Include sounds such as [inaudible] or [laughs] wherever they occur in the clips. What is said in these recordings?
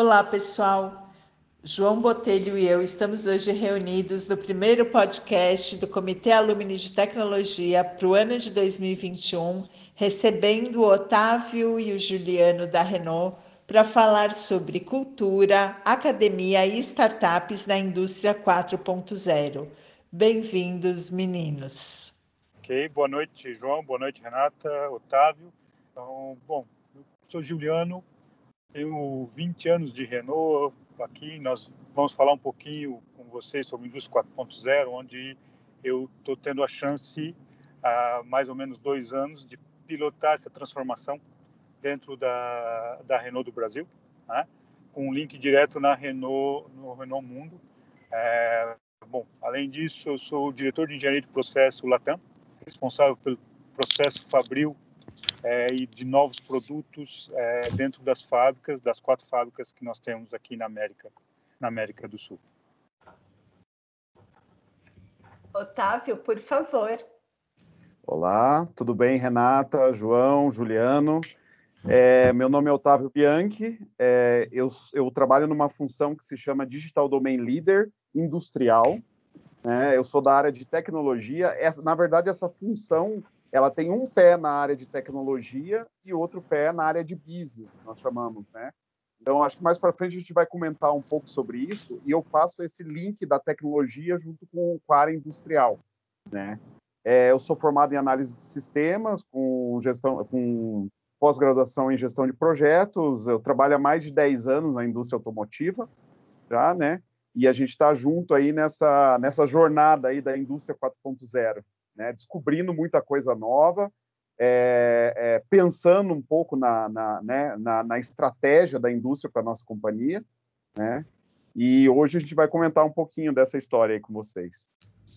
Olá, pessoal. João Botelho e eu estamos hoje reunidos no primeiro podcast do Comitê Alumni de Tecnologia para o ano de 2021, recebendo o Otávio e o Juliano da Renault para falar sobre cultura, academia e startups na indústria 4.0. Bem-vindos, meninos. Ok, boa noite, João, boa noite, Renata, Otávio. Então, bom, eu sou Juliano, tenho 20 anos de Renault aqui. Nós vamos falar um pouquinho com vocês sobre indústria 4.0, onde eu estou tendo a chance, há mais ou menos dois anos, de pilotar essa transformação dentro da, da Renault do Brasil, né? com um link direto na Renault, no Renault Mundo. É, bom, além disso, eu sou diretor de engenharia de processo Latam, responsável pelo processo Fabril é, e de novos produtos é, dentro das fábricas, das quatro fábricas que nós temos aqui na América, na América do Sul. Otávio, por favor. Olá, tudo bem, Renata, João, Juliano? É, meu nome é Otávio Bianchi, é, eu, eu, trabalho numa função que se chama Digital Domain Leader Industrial. Né? Eu sou da área de tecnologia. Essa, na verdade, essa função ela tem um pé na área de tecnologia e outro pé na área de business, nós chamamos, né? Então, acho que mais para frente a gente vai comentar um pouco sobre isso e eu faço esse link da tecnologia junto com, a área industrial, né? É, eu sou formado em análise de sistemas, com gestão, com pós-graduação em gestão de projetos. Eu trabalho há mais de 10 anos na indústria automotiva, já, né? E a gente está junto aí nessa nessa jornada aí da indústria 4.0 né? descobrindo muita coisa nova, é, é, pensando um pouco na, na, né, na, na estratégia da indústria para nossa companhia, né? E hoje a gente vai comentar um pouquinho dessa história aí com vocês.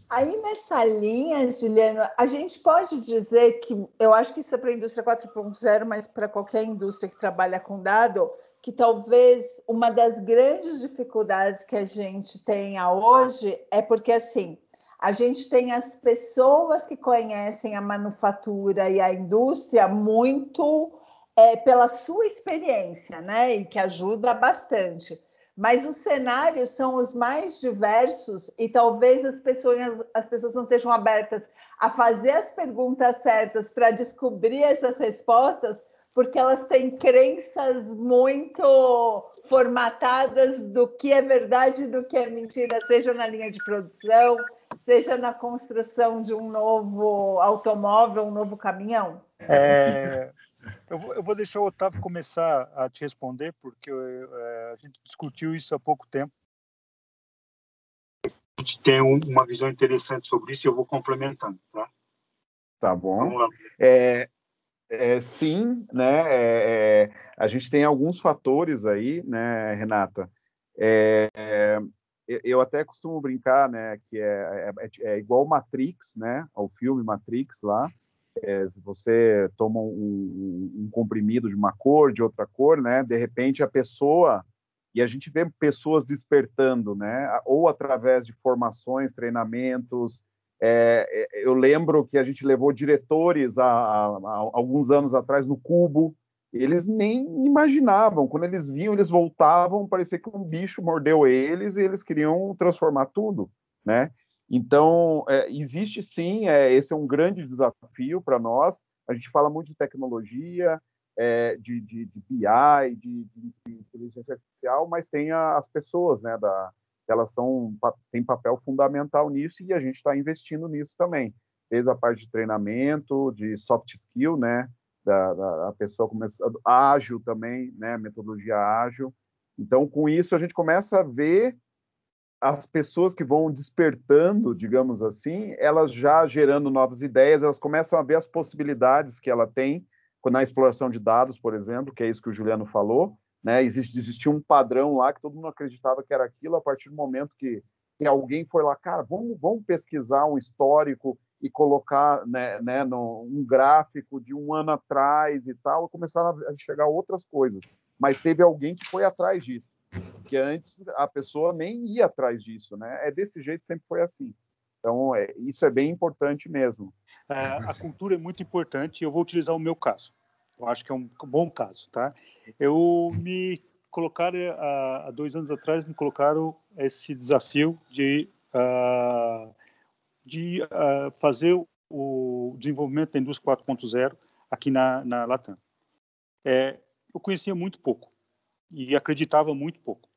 Aí nessa linha, Juliano, a gente pode dizer que eu acho que isso é para a indústria 4.0, mas para qualquer indústria que trabalha com dado, que talvez uma das grandes dificuldades que a gente tenha hoje é porque assim a gente tem as pessoas que conhecem a manufatura e a indústria muito é, pela sua experiência, né? E que ajuda bastante. Mas os cenários são os mais diversos e talvez as pessoas, as pessoas não estejam abertas a fazer as perguntas certas para descobrir essas respostas, porque elas têm crenças muito formatadas do que é verdade e do que é mentira, seja na linha de produção, seja na construção de um novo automóvel, um novo caminhão? É, eu, vou, eu, vou, deixar o Otávio começar a te responder, porque é, a gente discutiu isso há pouco tempo. A gente tem um, uma visão interessante sobre isso e eu vou complementando, tá? Tá bom. É, é, sim, né? É, é, a gente tem alguns fatores aí, né, Renata? É, eu até costumo brincar, né, que é, é, é, igual Matrix, né, ao filme Matrix lá. É, se você toma um, um, um, comprimido de uma cor, de outra cor, né, de repente a pessoa e a gente vê pessoas despertando, né, ou através de formações, treinamentos. É, é eu lembro que a gente levou diretores há, há alguns anos atrás no Cubo, eles nem imaginavam. Quando eles vinham, eles voltavam, parecia que um bicho mordeu eles e eles queriam transformar tudo, né? Então, é, existe sim, é, esse é um grande desafio para nós. A gente fala muito de tecnologia, é, de, de, de, BI, de, de, inteligência artificial, mas tem a, as pessoas, né? Da, elas são, têm papel fundamental nisso e a gente está investindo nisso também. Desde a parte de treinamento, de soft skill, né? Da, da pessoa começando ágil também, né, metodologia ágil. Então, com isso a gente começa a ver as pessoas que vão despertando, digamos assim, elas já gerando novas ideias, elas começam a ver as possibilidades que ela tem na exploração de dados, por exemplo, que é isso que o Juliano falou, né? Existe, existia um padrão lá que todo mundo acreditava que era aquilo, a partir do momento que, que alguém foi lá, cara, vamos, vamos pesquisar um histórico e colocar né, né, no, um gráfico de um ano atrás e tal, começaram a chegar outras coisas. Mas teve alguém que foi atrás disso, que antes a pessoa nem ia atrás disso, né? É desse jeito, sempre foi assim. Então, é, isso é bem importante mesmo. É, a cultura é muito importante eu vou utilizar o meu caso. Eu acho que é um bom caso, tá? Eu me colocaram, há dois anos atrás, me colocaram esse desafio de, uh, de uh, fazer o desenvolvimento da indústria 4.0 aqui na, na Latam. É, eu conhecia muito pouco e acreditava muito pouco.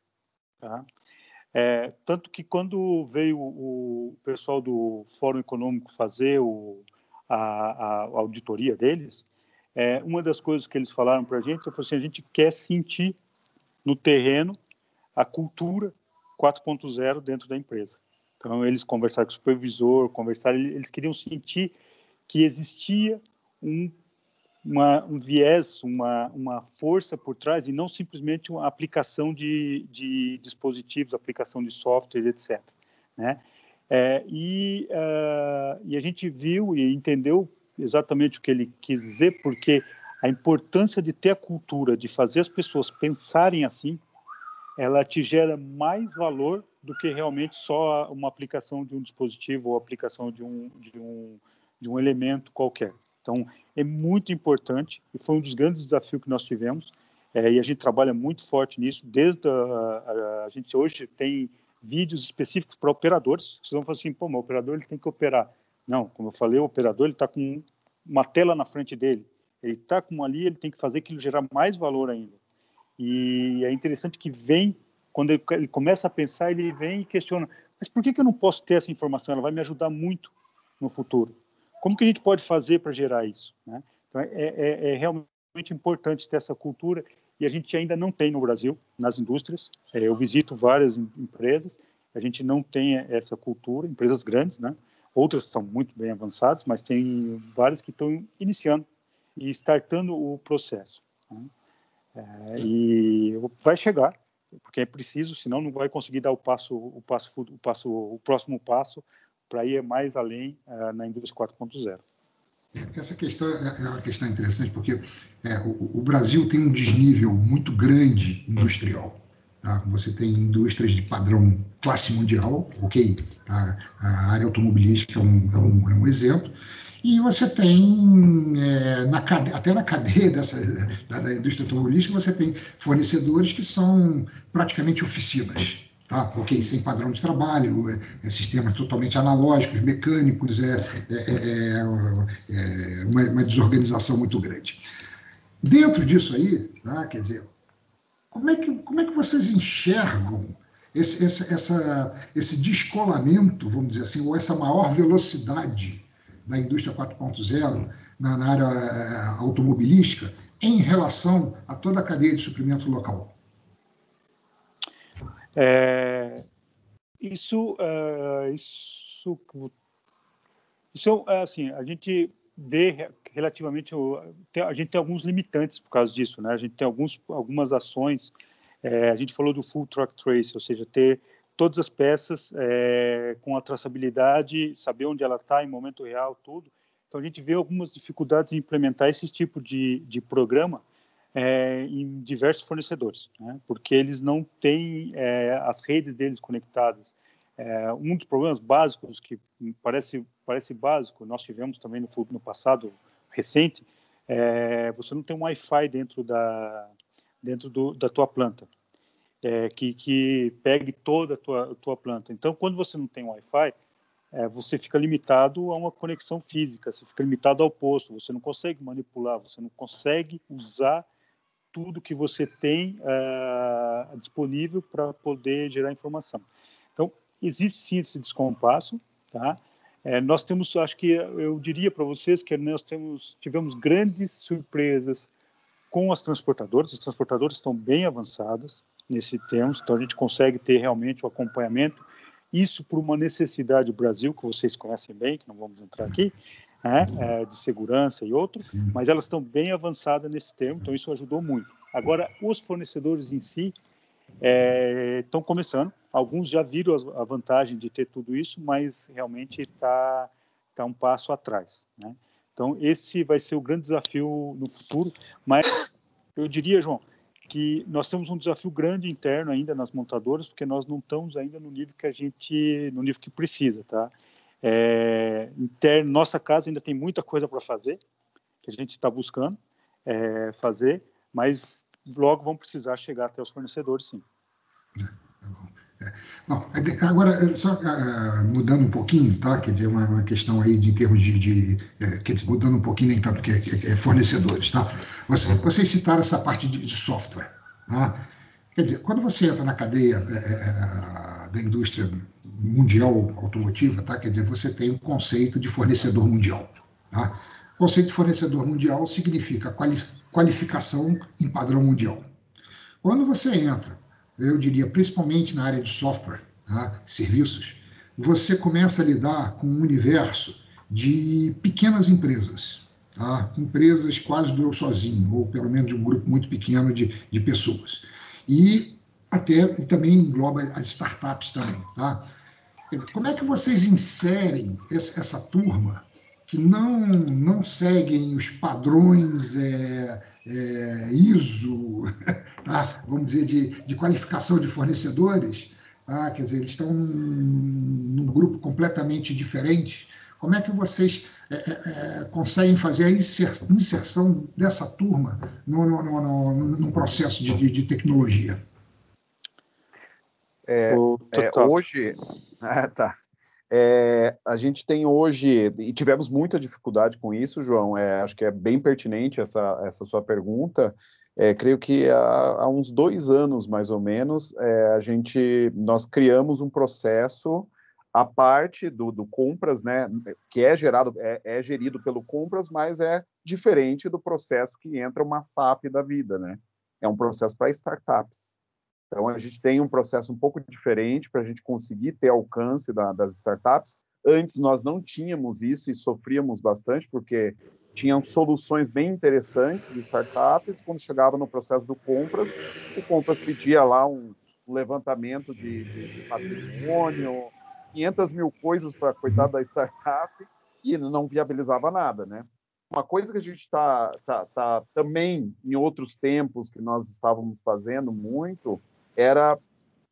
Tá? É, tanto que quando veio o pessoal do Fórum Econômico fazer o, a, a, auditoria deles, é, uma das coisas que eles falaram para a gente foi assim, a gente quer sentir no terreno a cultura 4.0 dentro da empresa. Então, eles conversaram com o supervisor, conversaram, eles queriam sentir que existia um uma, um viés, uma, uma força por trás e não simplesmente uma aplicação de, de dispositivos, aplicação de software, etc. Né? É, e, uh, e a gente viu e entendeu exatamente o que ele quis dizer, porque a importância de ter a cultura, de fazer as pessoas pensarem assim, ela te gera mais valor do que realmente só uma aplicação de um dispositivo ou aplicação de um, de um, de um elemento qualquer. Então, é muito importante e foi um dos grandes desafios que nós tivemos. É, e a gente trabalha muito forte nisso. Desde a, a, a gente hoje tem vídeos específicos para operadores. Vocês vão falar assim, pô, o operador ele tem que operar. Não, como eu falei, o operador ele está com uma tela na frente dele. Ele está com ali, ele tem que fazer aquilo gerar mais valor ainda. E é interessante que vem, quando ele, começa a pensar, ele vem e questiona: mas por que, eu não posso ter essa informação? Ela vai me ajudar muito no futuro. Como que a gente pode fazer para gerar isso? Né? Então, é, é, é, realmente importante ter essa cultura e a gente ainda não tem no Brasil, nas indústrias. É, eu visito várias empresas, a gente não tem essa cultura, empresas grandes, né? Outras estão muito bem avançadas, mas tem várias que estão iniciando e startando o processo. Né? É, e vai chegar, porque é preciso, senão não vai conseguir dar o passo, o passo, o passo, o próximo passo para ir mais além uh, na indústria 4.0. Essa questão é, é uma questão interessante, porque é, o, o, Brasil tem um desnível muito grande industrial. Tá? Você tem indústrias de padrão classe mundial, ok? A, a área automobilística é um, é um, é um exemplo, e você tem, é, na até na cadeia dessa, da, da, indústria automobilística, você tem fornecedores que são praticamente oficinas. Tá? Ok, sem padrão de trabalho, é, é sistemas totalmente analógicos, mecânicos, é, é, é, é uma, uma, desorganização muito grande. Dentro disso aí, tá? quer dizer, como é que, como é que vocês enxergam esse, esse, essa, esse descolamento, vamos dizer assim, ou essa maior velocidade da indústria 4.0 na, na área é, automobilística em relação a toda a cadeia de suprimento local? É, isso, uh, isso, isso é assim, a gente vê relativamente, a gente tem alguns limitantes por causa disso, né? A gente tem alguns, algumas ações, é, a gente falou do full truck trace, ou seja, ter todas as peças é, com a traçabilidade, saber onde ela está em momento real, tudo. Então a gente vê algumas dificuldades em implementar esse tipo de, de programa, é, em diversos fornecedores, né? porque eles não têm é, as redes deles conectadas. Um dos problemas básicos que parece parece básico, nós tivemos também no, no passado recente, você não tem um Wi-Fi dentro da dentro do, da tua planta, é, que que pegue toda a tua, a tua planta. Então, quando você não tem Wi-Fi, é, você fica limitado a uma conexão física, você fica limitado ao posto, você não consegue manipular, você não consegue usar tudo que você tem uh, disponível para poder gerar informação. Então, existe sim esse descompasso, tá? É, nós temos, acho que eu diria para vocês que nós temos, tivemos grandes surpresas com as transportadoras. As transportadoras estão bem avançadas nesse termo, então a gente consegue ter realmente o acompanhamento. Isso por uma necessidade do Brasil, que vocês conhecem bem, que não vamos entrar aqui, né, é, de segurança e outros, mas elas estão bem avançadas nesse termo, então isso ajudou muito. Agora, os fornecedores em si é, estão começando, alguns já viram a vantagem de ter tudo isso, mas realmente está tá um passo atrás. Né? Então, esse vai ser o grande desafio no futuro, mas eu diria, João, que nós temos um desafio grande interno ainda nas montadoras, porque nós não estamos ainda no nível que a gente, no nível que precisa, tá? É, interno, nossa casa ainda tem muita coisa para fazer, que a gente está buscando é, fazer, mas logo vão precisar chegar até os fornecedores, sim. É, é, agora, só uh, mudando um pouquinho, tá? Quer dizer, uma, uma questão aí de, em termos de, de uh, quer dizer, mudando um pouquinho nem tanto que é, que é fornecedores, tá? Você, vocês citaram essa parte de, de software, tá? Quer dizer, quando você entra na cadeia é, da indústria mundial automotiva, tá? Quer dizer, você tem o conceito de fornecedor mundial, tá? O conceito de fornecedor mundial significa quali qualificação em padrão mundial. Quando você entra eu diria, principalmente na área de software, tá? serviços, você começa a lidar com um universo de pequenas empresas, tá? empresas quase do eu sozinho, ou pelo menos de um grupo muito pequeno de, de pessoas. E até também engloba as startups também. Tá? Como é que vocês inserem essa, turma que não, não seguem os padrões é, é, ISO, tá? vamos dizer, de, de qualificação de fornecedores, tá? quer dizer, eles estão num, num grupo completamente diferente. Como é que vocês é, é, é conseguem fazer a inserção dessa turma no, no, no, no processo de, de, de tecnologia? É, é, hoje, [laughs] ah, tá. É, a gente tem hoje, e tivemos muita dificuldade com isso, João, é, acho que é bem pertinente essa, essa sua pergunta. É, creio que há, há, uns dois anos, mais ou menos, é, a gente, nós criamos um processo a parte do, do compras, né, que é gerado, é, é, gerido pelo compras, mas é diferente do processo que entra uma SAP da vida, né? É um processo para startups. Então, a gente tem um processo um pouco diferente para a gente conseguir ter alcance da, das startups. Antes, nós não tínhamos isso e sofríamos bastante, porque tinham soluções bem interessantes de startups. Quando chegava no processo do compras, o compras pedia lá um, levantamento de, de, de, patrimônio, 500 mil coisas para cuidar da startup e não viabilizava nada, né? Uma coisa que a gente está tá, tá, também em outros tempos que nós estávamos fazendo muito era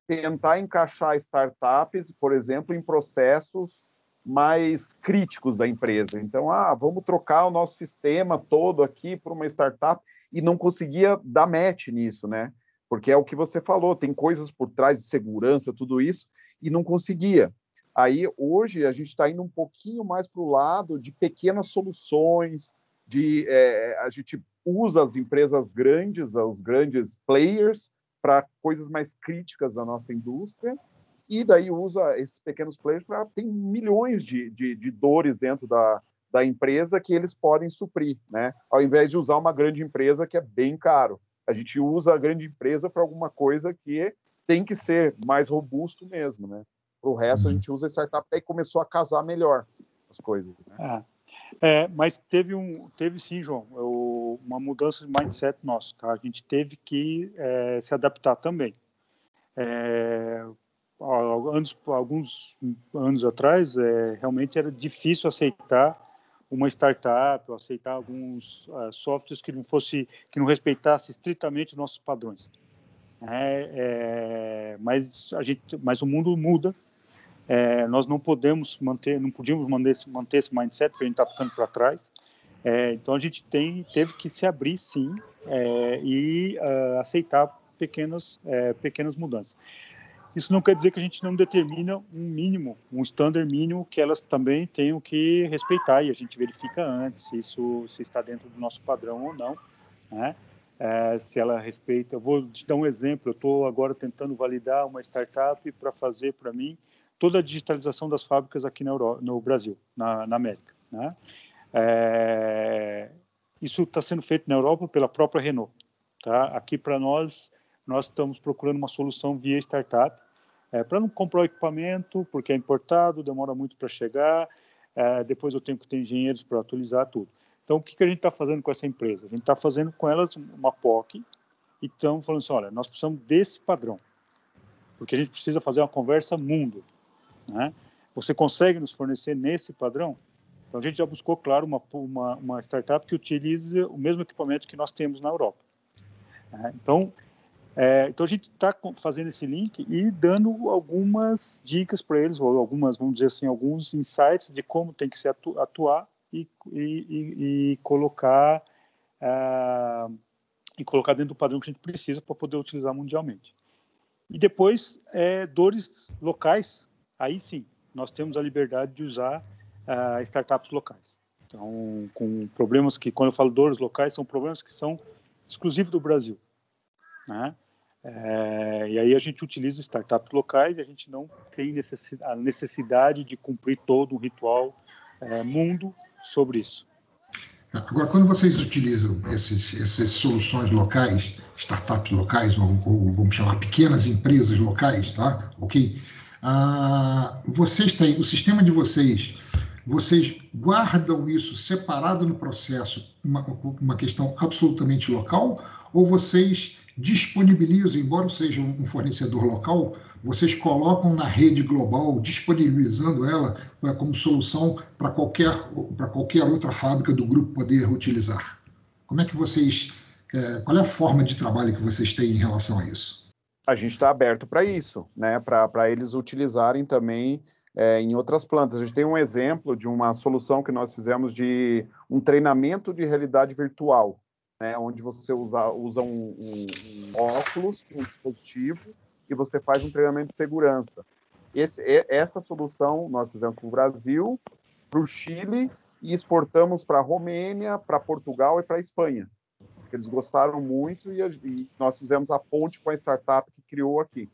tentar encaixar startups, por exemplo, em processos mais críticos da empresa. Então, ah, vamos trocar o nosso sistema todo aqui para uma startup e não conseguia dar match nisso, né? Porque é o que você falou, tem coisas por trás de segurança, tudo isso, e não conseguia. Aí, hoje, a gente está indo um pouquinho mais para o lado de pequenas soluções, de é, a gente usa as empresas grandes, os grandes players, para coisas mais críticas da nossa indústria, e daí usa esses pequenos players para. Tem milhões de, de, de, dores dentro da, da empresa que eles podem suprir, né? Ao invés de usar uma grande empresa que é bem caro. A gente usa a grande empresa para alguma coisa que tem que ser mais robusto mesmo, né? Para o resto, a uhum. gente usa a startup e começou a casar melhor as coisas. Né? É, é, mas teve um, teve sim, João, uma mudança de mindset nosso, tá? A gente teve que é, se adaptar também. É, anos, alguns anos atrás, é, realmente era difícil aceitar uma startup, aceitar alguns uh, softwares que não fosse, que não respeitasse estritamente nossos padrões. É, é, mas a gente, mas o mundo muda. É, nós não podemos manter, não podíamos manter, manter esse mindset porque a gente está ficando para trás. É, então a gente tem, teve que se abrir sim é, e uh, aceitar pequenas, pequenas mudanças. Isso não quer dizer que a gente não determina um mínimo, um standard mínimo que elas também tenham que respeitar e a gente verifica antes se isso se está dentro do nosso padrão ou não, né? É, se ela respeita. Eu vou te dar um exemplo. Eu estou agora tentando validar uma startup para fazer para mim toda a digitalização das fábricas aqui na Euro, no Brasil, na, na América, né? É, isso está sendo feito na Europa pela própria Renault. Tá? Aqui para nós, nós estamos procurando uma solução via startup é, para não comprar o equipamento, porque é importado, demora muito para chegar, é, depois eu tenho que ter engenheiros para atualizar tudo. Então, o que, que a gente está fazendo com essa empresa? A gente está fazendo com elas uma POC e estamos falando assim, olha, nós precisamos desse padrão, porque a gente precisa fazer uma conversa mundo. Né? Você consegue nos fornecer nesse padrão? Então, a gente já buscou, claro, uma, uma, uma startup que utilize o mesmo equipamento que nós temos na Europa. Né? Então, é, então, a gente está fazendo esse link e dando algumas dicas para eles, ou algumas, vamos dizer assim, alguns insights de como tem que se atu atuar e, e, e, colocar, uh, e colocar dentro do padrão que a gente precisa para poder utilizar mundialmente. E depois, é, dores locais, aí sim, nós temos a liberdade de usar uh, startups locais. Então, com problemas que, quando eu falo dores locais, são problemas que são exclusivos do Brasil. Né? É, e aí a gente utiliza startups locais e a gente não tem necessidade, a necessidade de cumprir todo um ritual é, mundo sobre isso. Agora, quando vocês utilizam esses, essas soluções locais, startups locais, ou, ou vamos chamar pequenas empresas locais, tá? Ok? Ah, vocês têm, o sistema de vocês, vocês guardam isso separado no processo, uma, uma questão absolutamente local, ou vocês disponibilizam, embora seja um fornecedor local, vocês colocam na rede global, disponibilizando ela né, como solução para qualquer, para qualquer outra fábrica do grupo poder utilizar. Como é que vocês, é, qual é a forma de trabalho que vocês têm em relação a isso? A gente está aberto para isso, né? para eles utilizarem também é, em outras plantas. A gente tem um exemplo de uma solução que nós fizemos de um treinamento de realidade virtual, né? onde você usa, usa um, um, um óculos, um dispositivo, e você faz um treinamento de segurança. Esse, essa solução nós fizemos para o Brasil, para o Chile e exportamos para a Romênia, para Portugal e para a Espanha. Eles gostaram muito e, e, nós fizemos a ponte com a startup que criou aqui.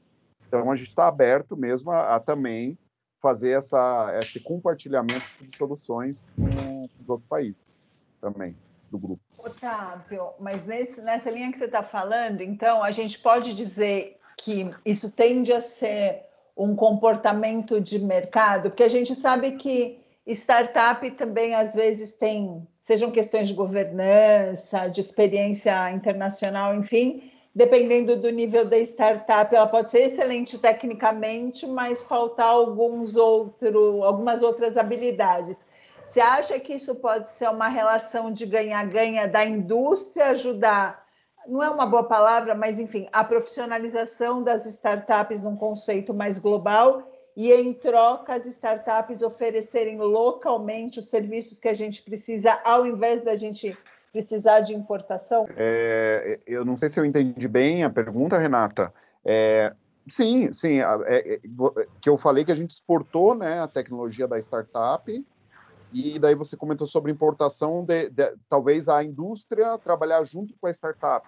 Então a gente está aberto mesmo a, a, também fazer essa, esse compartilhamento de soluções com os outros países também do grupo. Otávio, mas nesse, nessa linha que você está falando, então a gente pode dizer que isso tende a ser um comportamento de mercado, porque a gente sabe que startup também às vezes tem, sejam questões de governança, de experiência internacional, enfim, dependendo do nível da startup, ela pode ser excelente tecnicamente, mas faltar alguns outro, algumas outras habilidades. Você acha que isso pode ser uma relação de ganha-ganha da indústria ajudar não é uma boa palavra, mas enfim, a profissionalização das startups num conceito mais global e em troca as startups oferecerem localmente os serviços que a gente precisa, ao invés da gente precisar de importação? É, eu não sei se eu entendi bem a pergunta, Renata. É, sim, sim, é, é, que eu falei que a gente exportou né, a tecnologia da startup e daí você comentou sobre importação de, de talvez a indústria trabalhar junto com a startup.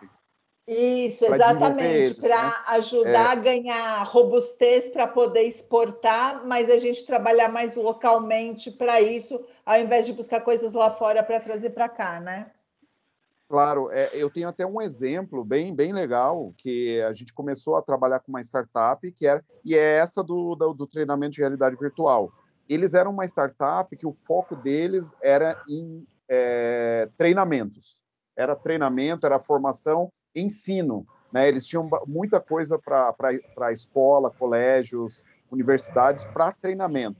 Isso, exatamente, para né? ajudar é. a ganhar robustez para poder exportar, mas a gente trabalhar mais localmente para isso, ao invés de buscar coisas lá fora para trazer para cá, né? Claro, é, eu tenho até um exemplo bem, bem legal que a gente começou a trabalhar com uma startup que era e é essa do, do, do treinamento de realidade virtual eles eram uma startup que o foco deles era em é, treinamentos. Era treinamento, era formação, ensino. Né? Eles tinham muita coisa para escola, colégios, universidades, para treinamento.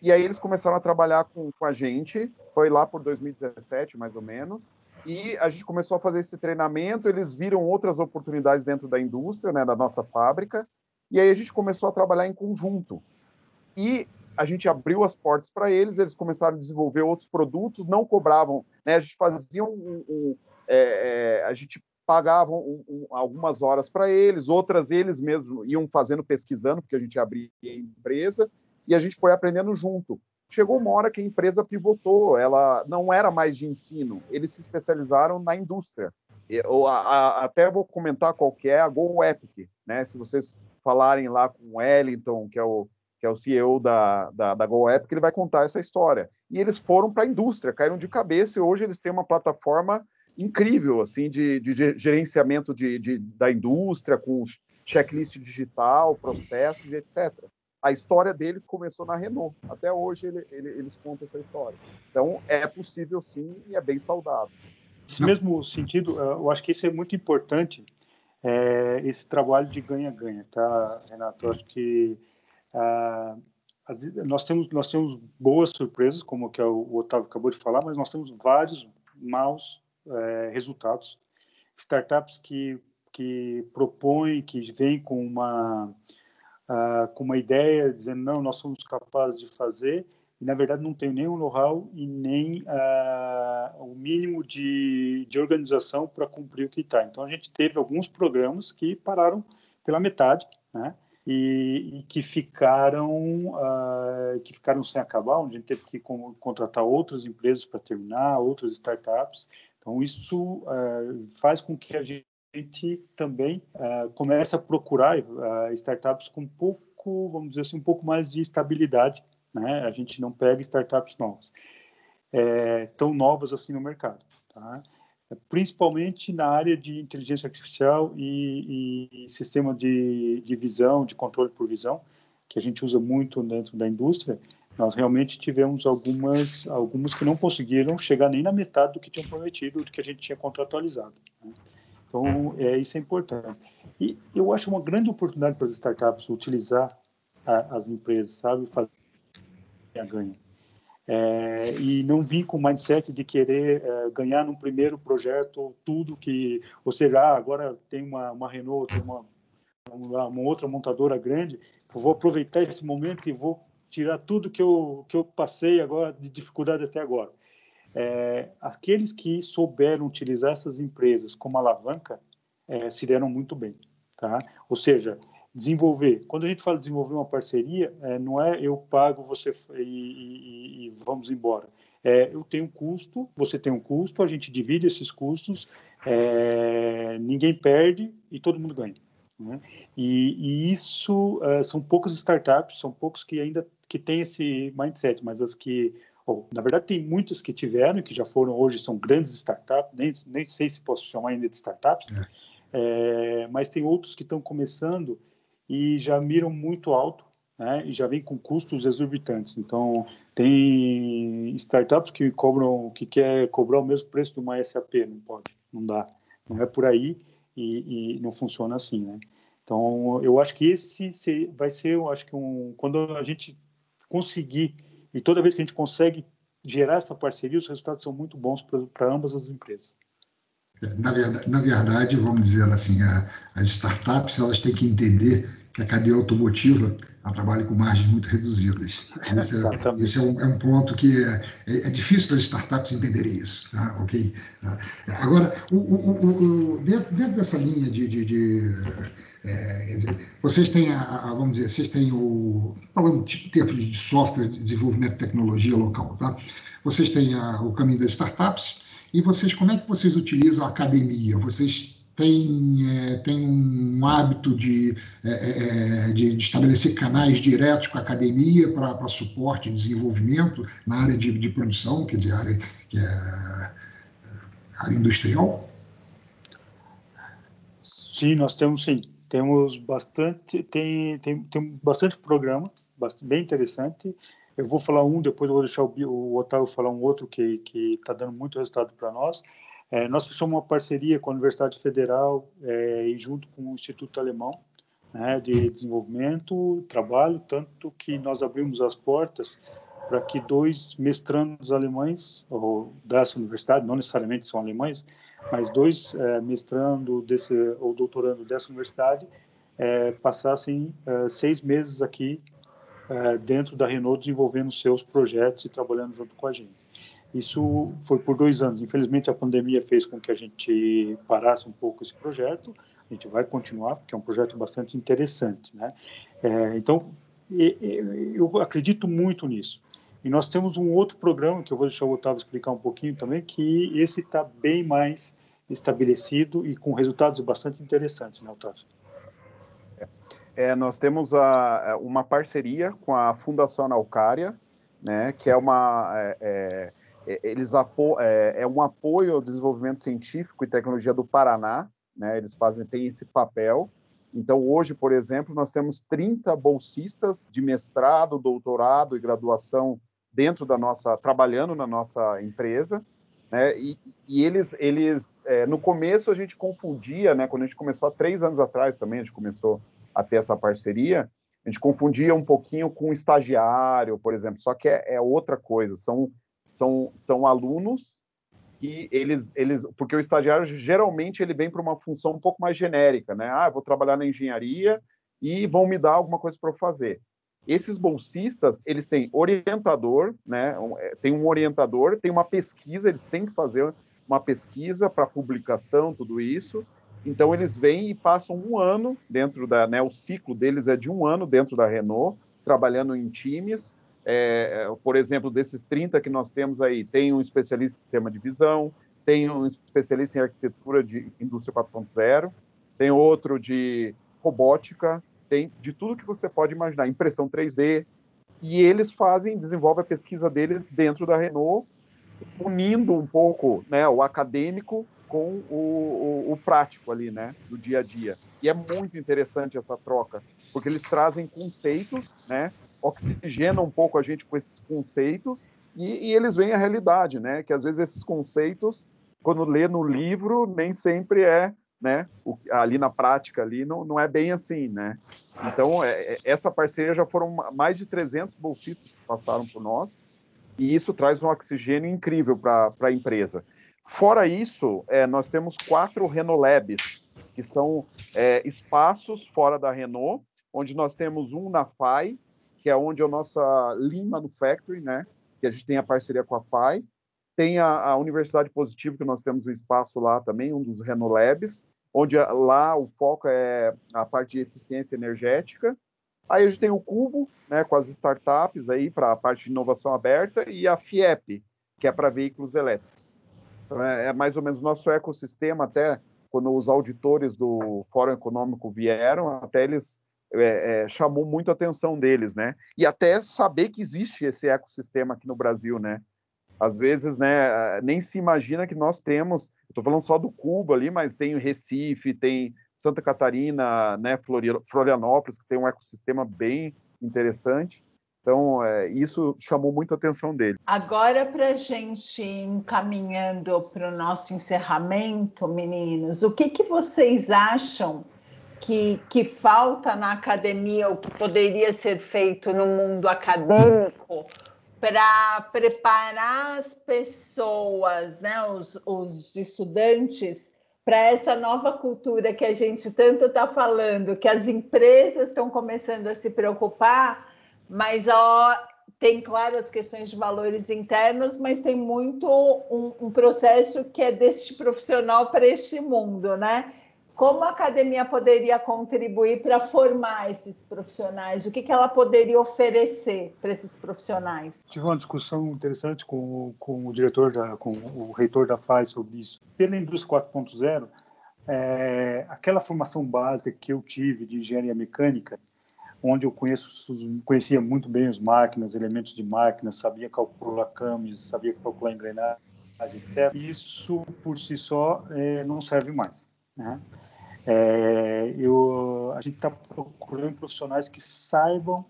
E aí eles começaram a trabalhar com, com a gente, foi lá por 2017, mais ou menos, e a gente começou a fazer esse treinamento, eles viram outras oportunidades dentro da indústria, né, da nossa fábrica, e aí a gente começou a trabalhar em conjunto. E a gente abriu as portas para eles, eles começaram a desenvolver outros produtos, não cobravam, né? A gente fazia um, um é, é, a gente pagava um, um, algumas horas para eles, outras eles mesmos iam fazendo pesquisando, porque a gente abria a empresa e a gente foi aprendendo junto. Chegou uma hora que a empresa pivotou, ela não era mais de ensino, eles se especializaram na indústria. Eu, a, a, até vou comentar qual que é a Go Epic, né? Se vocês falarem lá com o Wellington, que é o que é o CEO da, da, da GoApp, que ele vai contar essa história. E eles foram para a indústria, caíram de cabeça e hoje eles têm uma plataforma incrível assim de, de gerenciamento de, de, da indústria, com checklist digital, processos e etc. A história deles começou na Renault. Até hoje ele, ele, eles contam essa história. Então é possível sim e é bem saudável. No mesmo sentido, eu acho que isso é muito importante, é, esse trabalho de ganha-ganha, tá, Renato? Eu acho que ah, nós temos nós temos boas surpresas, como que o Otávio acabou de falar, mas nós temos vários maus é, resultados. Startups que que propõem, que vêm com uma uh, com uma ideia dizendo não, nós somos capazes de fazer, e na verdade não nem o know-how e nem uh, o mínimo de, de organização para cumprir o que está. Então a gente teve alguns programas que pararam pela metade, né? E, e que ficaram uh, que ficaram sem acabar, onde a gente teve que contratar outras empresas para terminar, outras startups. Então isso uh, faz com que a gente também comece a procurar startups com um pouco, vamos dizer assim, um pouco mais de estabilidade né? A gente não pega startups novas, é, tão novas assim no mercado, tá? Principalmente na área de inteligência artificial e, e, sistema de, de visão, de controle por visão, que a gente usa muito dentro da indústria, nós realmente tivemos algumas algumas que não conseguiram chegar nem na metade do que tinham prometido, do que a gente tinha contratualizado. Né? Então, é, isso é importante. E eu acho uma grande oportunidade para as startups utilizar a, as empresas, sabe? Fazer ganha. É, e não vim com o mindset de querer é, ganhar no primeiro projeto tudo que, ou seja, ah, agora tem uma, uma Renault, tem uma, uma, uma, outra montadora grande, vou aproveitar esse momento e vou tirar tudo que eu, que eu passei agora de dificuldade até agora. É, aqueles que souberam utilizar essas empresas como alavanca é, se deram muito bem, tá? Ou seja, desenvolver. Quando a gente fala de desenvolver uma parceria, é, não é eu pago você e, e, e, vamos embora. É, eu tenho um custo, você tem um custo, a gente divide esses custos, é, ninguém perde e todo mundo ganha. Né? E, e, isso é, são poucas startups, são poucos que ainda que têm esse mindset, mas as que, na verdade, tem muitas que tiveram, que já foram hoje são grandes startups, nem, nem sei se posso chamar ainda de startups, é. é mas tem outros que estão começando e já miram muito alto, né? E já vem com custos exorbitantes. Então, tem startups que cobram, que quer cobrar o mesmo preço de uma SAP, não pode, não dá, não é por aí e, e não funciona assim, né? Então, eu acho que esse vai ser, eu acho que um, quando a gente conseguir e toda vez que a gente consegue gerar essa parceria, os resultados são muito bons para ambas as empresas. É, na verdade, na verdade, vamos dizer assim, a, as startups elas têm que entender que a cadeia automotiva trabalha com margens muito reduzidas. [laughs] Esse, é, esse é, um, é, um, ponto que é, é, é difícil para as startups entenderem isso. Tá? Okay? Tá? Agora, o, o, o, dentro, dentro, dessa linha de. de, de é, vocês têm, a, a, vamos dizer, vocês têm o. Falando tipo, termos de software, de desenvolvimento de tecnologia local, tá? Vocês têm a, o caminho das startups e vocês, como é que vocês utilizam a academia? Vocês tem, é, tem um hábito de, é, é, é, de, de, estabelecer canais diretos com a academia para suporte e desenvolvimento na área de, de produção, quer dizer, área, que é, área industrial? Sim, nós temos sim. Temos bastante, tem, tem, tem bastante programa, bastante, bem interessante. Eu vou falar um, depois eu vou deixar o, o Otávio falar um outro que está dando muito resultado para nós. É, nós fechamos uma parceria com a Universidade Federal é, e junto com o Instituto Alemão né, de Desenvolvimento, Trabalho, tanto que nós abrimos as portas para que dois mestrandos alemães, ou dessa universidade, não necessariamente são alemães, mas dois é, mestrando desse, ou doutorando dessa universidade é, passassem é, seis meses aqui é, dentro da Renault desenvolvendo seus projetos e trabalhando junto com a gente. Isso foi por dois anos. Infelizmente, a pandemia fez com que a gente parasse um pouco esse projeto. A gente vai continuar, porque é um projeto bastante interessante. Né? É, então, eu acredito muito nisso. E nós temos um outro programa, que eu vou deixar o Otávio explicar um pouquinho também, que esse está bem mais estabelecido e com resultados bastante interessantes, né, Otávio? É, nós temos a, uma parceria com a Fundação Naucária, né, que é uma... É, é é, eles apo é, é, um apoio ao desenvolvimento científico e tecnologia do Paraná, né? Eles fazem têm esse papel. Então hoje, por exemplo, nós temos 30 bolsistas de mestrado, doutorado e graduação dentro da nossa trabalhando na nossa empresa, né? E, e eles eles é, no começo a gente confundia, né? Quando a gente começou há três anos atrás também a gente começou a ter essa parceria, a gente confundia um pouquinho com estagiário, por exemplo. Só que é, é outra coisa. São são, são alunos que eles, eles, porque o estagiário geralmente ele vem para uma função um pouco mais genérica, né? Ah, vou trabalhar na engenharia e vão me dar alguma coisa para eu fazer. Esses bolsistas, eles têm orientador, né? É, tem um orientador, tem uma pesquisa, eles têm que fazer uma pesquisa para publicação, tudo isso. Então, eles vêm e passam um ano dentro da, né? O ciclo deles é de um ano dentro da Renault, trabalhando em times. É, é por exemplo, desses 30 que nós temos aí, tem um especialista em sistema de visão, tem um especialista em arquitetura de indústria 4.0, tem outro de robótica, tem de tudo que você pode imaginar, impressão 3D, e eles fazem, desenvolvem a pesquisa deles dentro da Renault, unindo um pouco né, o acadêmico com o, o, o, prático ali, né, do dia a dia. E é muito interessante essa troca, porque eles trazem conceitos, né, oxigenam um pouco a gente com esses conceitos e, e eles veem a realidade, né, que às vezes esses conceitos, quando lê no livro, nem sempre é né? O, ali na prática ali não, não é bem assim, né? Então é, é essa parceria já foram mais de 300 bolsistas que passaram por nós e isso traz um oxigênio incrível para a empresa. Fora isso, é, nós temos quatro Renault Labs, que são é, espaços fora da Renault, onde nós temos um na FAI, que é onde é a nossa Lean Manufacturing, né? Que a gente tem a parceria com a FAI, tem a, a, Universidade Positivo, que nós temos um espaço lá também, um dos Renolabs, onde lá o foco é a parte de eficiência energética. Aí a gente tem o Cubo, né, com as startups aí para a parte de inovação aberta, e a FIEP, que é para veículos elétricos. Então, é, é mais ou menos nosso ecossistema, até quando os auditores do Fórum Econômico vieram, até eles é, é, chamou muito a atenção deles, né? E até saber que existe esse ecossistema aqui no Brasil, né? às vezes, né, nem se imagina que nós temos, estou falando só do Cuba ali, mas tem o Recife, tem Santa Catarina, né, Florianópolis, que tem um ecossistema bem interessante. Então, é, isso chamou muita atenção dele. Agora, para a gente encaminhando para o nosso encerramento, meninos, o que, que vocês acham que, que falta na academia, o que poderia ser feito no mundo acadêmico? para preparar as pessoas, né, os, os estudantes, para essa nova cultura que a gente tanto está falando, que as empresas estão começando a se preocupar, mas ó, tem, claro, as questões de valores internos, mas tem muito um, um processo que é deste profissional para este mundo, né? como a academia poderia contribuir para formar esses profissionais? O que, que ela poderia oferecer para esses profissionais? Tive uma discussão interessante com, com o diretor, da, com o reitor da FAI sobre isso. Pela indústria 4.0, é, aquela formação básica que eu tive de engenharia mecânica, onde eu conheço, conhecia muito bem as máquinas, elementos de máquinas, sabia calcular câmbios, sabia calcular engrenagem, etc. Isso por si só é, não serve mais. Né? É, eu, a gente está procurando profissionais que saibam,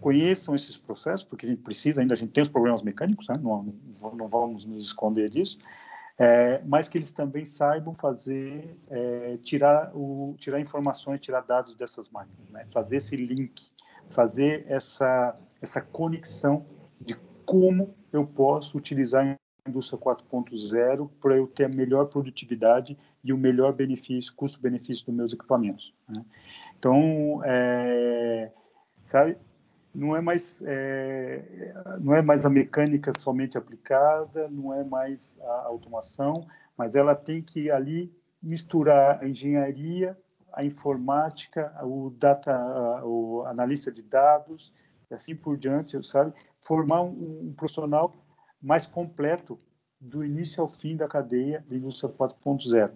conheçam esses processos, porque a gente precisa ainda, a gente tem os problemas mecânicos, né? não, não, vamos nos esconder disso, é, mas que eles também saibam fazer, é, tirar, o, tirar informações, tirar dados dessas máquinas, né? fazer esse link, fazer essa, essa conexão de como eu posso utilizar indústria 4.0 para eu ter a melhor produtividade e o melhor benefício, custo-benefício dos meus equipamentos. Né? Então, é, sabe, não é mais é, não é mais a mecânica somente aplicada, não é mais a automação, mas ela tem que ali misturar a engenharia, a informática, o data, o analista de dados, e assim por diante, sabe? Formar um, um profissional mais completo do início ao fim da cadeia da indústria 4.0.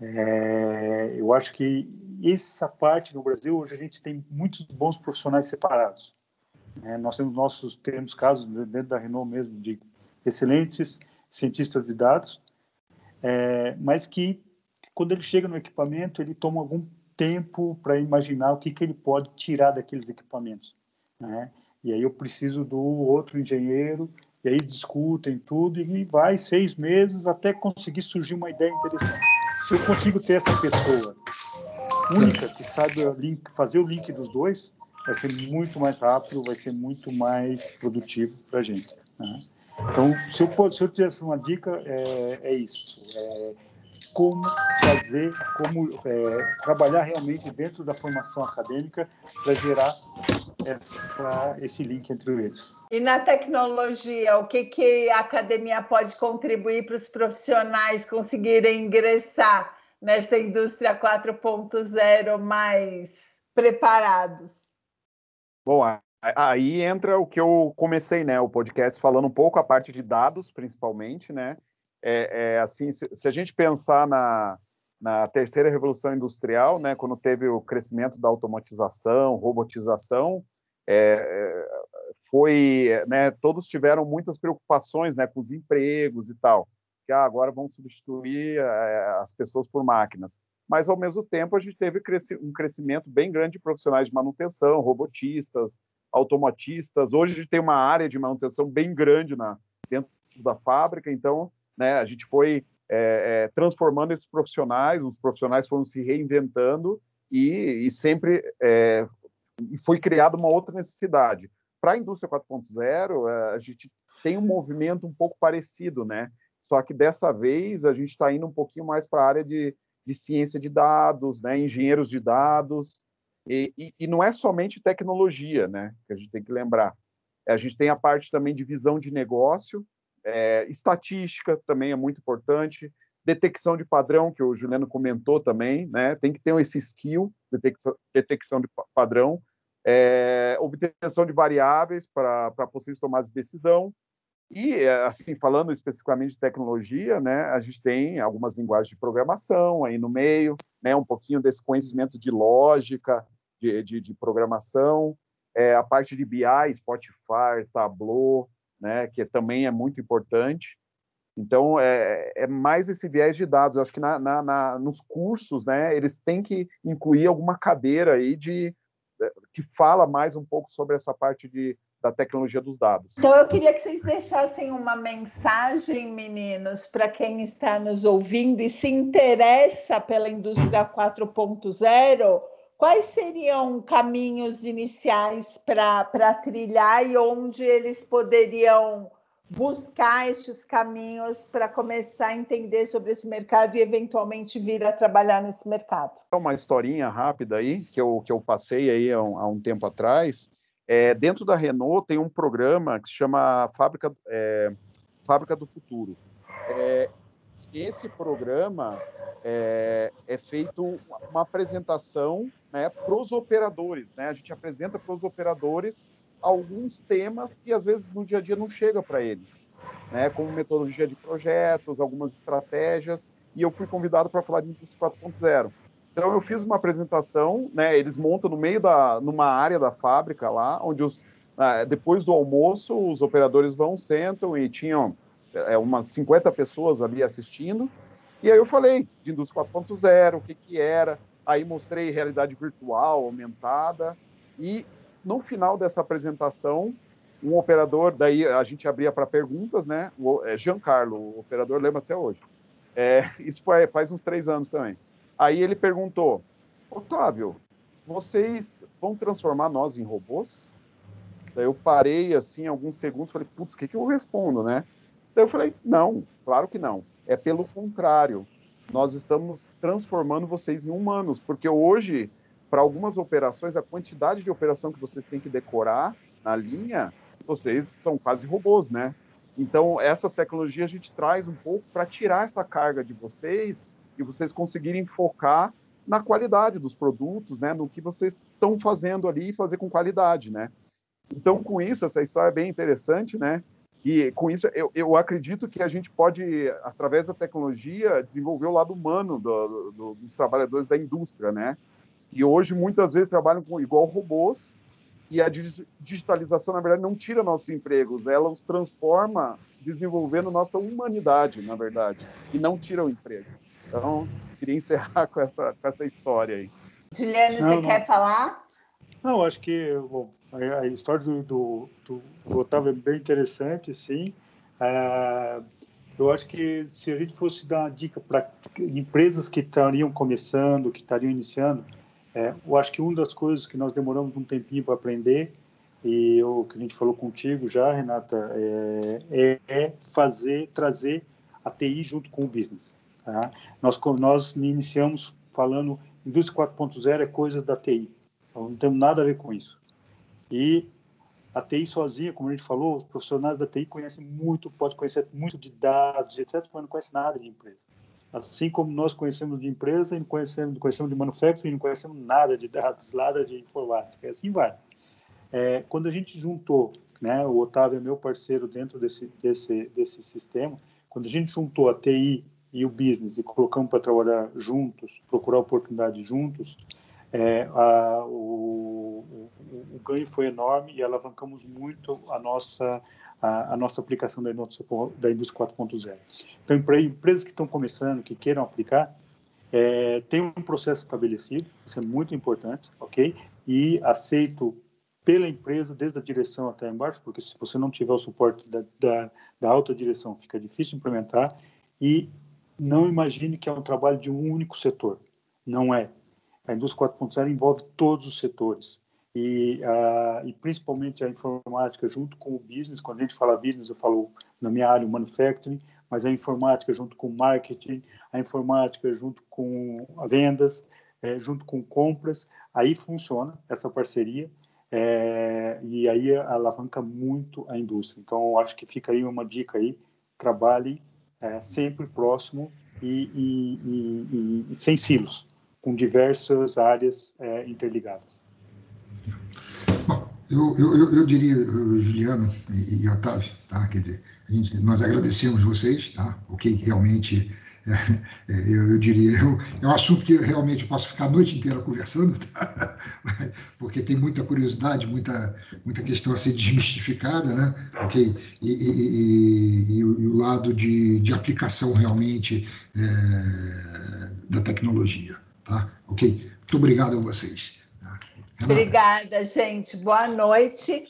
É, eu acho que essa parte no Brasil hoje a gente tem muitos bons profissionais separados. É, nós temos nossos temos casos dentro da Renault mesmo de excelentes cientistas de dados, é, mas que quando ele chega no equipamento ele toma algum tempo para imaginar o que que ele pode tirar daqueles equipamentos. Né? E aí eu preciso do outro engenheiro e aí discutem tudo e vai seis meses até conseguir surgir uma ideia interessante. Se eu consigo ter essa pessoa única que sabe fazer o link dos dois, vai ser muito mais rápido, vai ser muito mais produtivo para a gente. Né? Então, se eu, se eu tivesse uma dica, é, é isso. É como fazer, como é, trabalhar realmente dentro da formação acadêmica para gerar essa, esse link entre eles. E na tecnologia, o que, que a academia pode contribuir para os profissionais conseguirem ingressar nessa indústria 4.0 mais preparados? Bom, aí entra o que eu comecei, né, o podcast falando um pouco a parte de dados, principalmente, né, é, é assim, se, se, a gente pensar na, na terceira revolução industrial, né, quando teve o crescimento da automatização, robotização, é, é, foi, né, todos tiveram muitas preocupações, né, com os empregos e tal, que ah, agora vão substituir é, as pessoas por máquinas. Mas ao mesmo tempo a gente teve um crescimento bem grande de profissionais de manutenção, robotistas, automatistas. Hoje a gente tem uma área de manutenção bem grande na dentro da fábrica, então né? A gente foi é, é, transformando esses profissionais, os profissionais foram se reinventando e, e sempre é, foi criada uma outra necessidade. Para a indústria 4.0, é, a gente tem um movimento um pouco parecido, né? Só que dessa vez a gente está indo um pouquinho mais para a área de, de ciência de dados, né? engenheiros de dados, e, e, e, não é somente tecnologia, né? Que a gente tem que lembrar. A gente tem a parte também de visão de negócio, é, estatística também é muito importante, detecção de padrão, que o Juliano comentou também, né? tem que ter esse skill, detecção, detecção de padrão, é, obtenção de variáveis para possíveis tomadas de decisão, e, assim, falando especificamente de tecnologia, né, a gente tem algumas linguagens de programação aí no meio, né, um pouquinho desse conhecimento de lógica, de, de, de programação, é, a parte de BI, Spotify, Tableau, né, que também é muito importante. Então, é, é mais esse viés de dados. Eu acho que na, na, na, nos cursos, né, eles têm que incluir alguma cadeira aí de eh, que fala mais um pouco sobre essa parte de, da tecnologia dos dados. Então, eu queria que vocês deixassem uma mensagem, meninos, para quem está nos ouvindo e se interessa pela indústria 4.0 quais seriam caminhos iniciais para trilhar e onde eles poderiam buscar estes caminhos para começar a entender sobre esse mercado e eventualmente vir a trabalhar nesse mercado? Uma historinha rápida aí que eu, que eu passei aí há um, há um tempo atrás. É, dentro da Renault tem um programa que se chama Fábrica, é, Fábrica do Futuro. É, esse programa é, é feito uma apresentação né, para os operadores. Né? A gente apresenta para os operadores alguns temas que às vezes no dia a dia não chega para eles, né? como metodologia de projetos, algumas estratégias, e eu fui convidado para falar de Indústria 4.0. Então eu fiz uma apresentação, né? Eles montam no meio da, numa área da fábrica lá, onde os ah, depois do almoço os operadores vão sentam e tinham é, umas 50 pessoas ali assistindo e aí eu falei de indústria 4.0, o que que era, aí mostrei realidade virtual aumentada e no final dessa apresentação um operador, daí a gente abria para perguntas, né? O é, Giancarlo, o operador lembra até hoje. É, isso foi, faz uns três anos também. Aí ele perguntou, Otávio, vocês vão transformar nós em robôs? Daí eu parei assim alguns segundos, falei, putz, o que, que eu respondo, né? Daí eu falei, não, claro que não. É pelo contrário. Nós estamos transformando vocês em humanos, porque hoje, para algumas operações, a quantidade de operação que vocês têm que decorar na linha, vocês são quase robôs, né? Então, essas tecnologias a gente traz um pouco para tirar essa carga de vocês e vocês conseguirem focar na qualidade dos produtos, né? No que vocês estão fazendo ali e fazer com qualidade, né? Então, com isso, essa história é bem interessante, né? que com isso eu, eu acredito que a gente pode, através da tecnologia, desenvolver o lado humano do, do, dos trabalhadores da indústria, né? Que hoje muitas vezes trabalham com igual robôs e a digitalização, na verdade, não tira nossos empregos, ela os transforma desenvolvendo nossa humanidade, na verdade, e não tira o emprego. Então, queria encerrar [laughs] com essa, com essa história aí. Juliano, você não, quer falar? Não, acho que bom, a história do, do, do, Otávio é bem interessante, sim. É, eu acho que se a gente fosse dar uma dica para empresas que estariam começando, que estariam iniciando, é, eu acho que uma das coisas que nós demoramos um tempinho para aprender, e o que a gente falou contigo já, Renata, é, é, é fazer, trazer a TI junto com o business. Tá? Nós, nós iniciamos falando indústria 4.0 é coisa da TI. Então, não temos nada a ver com isso. E a TI sozinha, como a gente falou, os profissionais da TI conhecem muito, pode conhecer muito de dados, etc., mas não conhece nada de empresa. Assim como nós conhecemos de empresa não conhecemos, conhecemos de manufacturing, não conhecemos nada de dados, nada de informática. E assim vai. É, quando a gente juntou, né, o Otávio é meu parceiro dentro desse, desse, desse sistema, quando a gente juntou a TI e o business e colocamos para trabalhar juntos, procurar oportunidade juntos, é, a, o, o, o, ganho foi enorme e alavancamos muito a nossa a, a nossa aplicação da indústria, da indústria 4.0. Então, para empresas que estão começando, que queiram aplicar, é, tem um processo estabelecido, isso é muito importante, ok? E aceito pela empresa, desde a direção até embaixo, porque se você não tiver o suporte da, da, da alta direção, fica difícil implementar. E não imagine que é um trabalho de um único setor. Não é. A indústria 4.0 envolve todos os setores. E, uh, e, principalmente a informática junto com o business. Quando a gente fala business, eu falo na minha área o manufacturing, mas a informática junto com o marketing, a informática junto com vendas, é, junto com compras, aí funciona essa parceria é, e aí alavanca muito a indústria. Então, acho que fica aí uma dica aí, trabalhe é, sempre próximo e, e, e, e, sem silos, com diversas áreas é, interligadas. Bom, eu, eu, eu, diria, Juliano e, Otávio, tá? quer dizer, gente, nós agradecemos vocês, tá? o que realmente [laughs] é, eu, eu, diria, eu, é um assunto que realmente posso ficar a noite inteira conversando, tá? [laughs] porque tem muita curiosidade, muita, muita questão a ser desmistificada, né? Okay? E, e, e, e o lado de, de aplicação realmente é, da tecnologia. Tá? Ok? Muito obrigado a vocês. Tá? Obrigada, gente. Boa noite.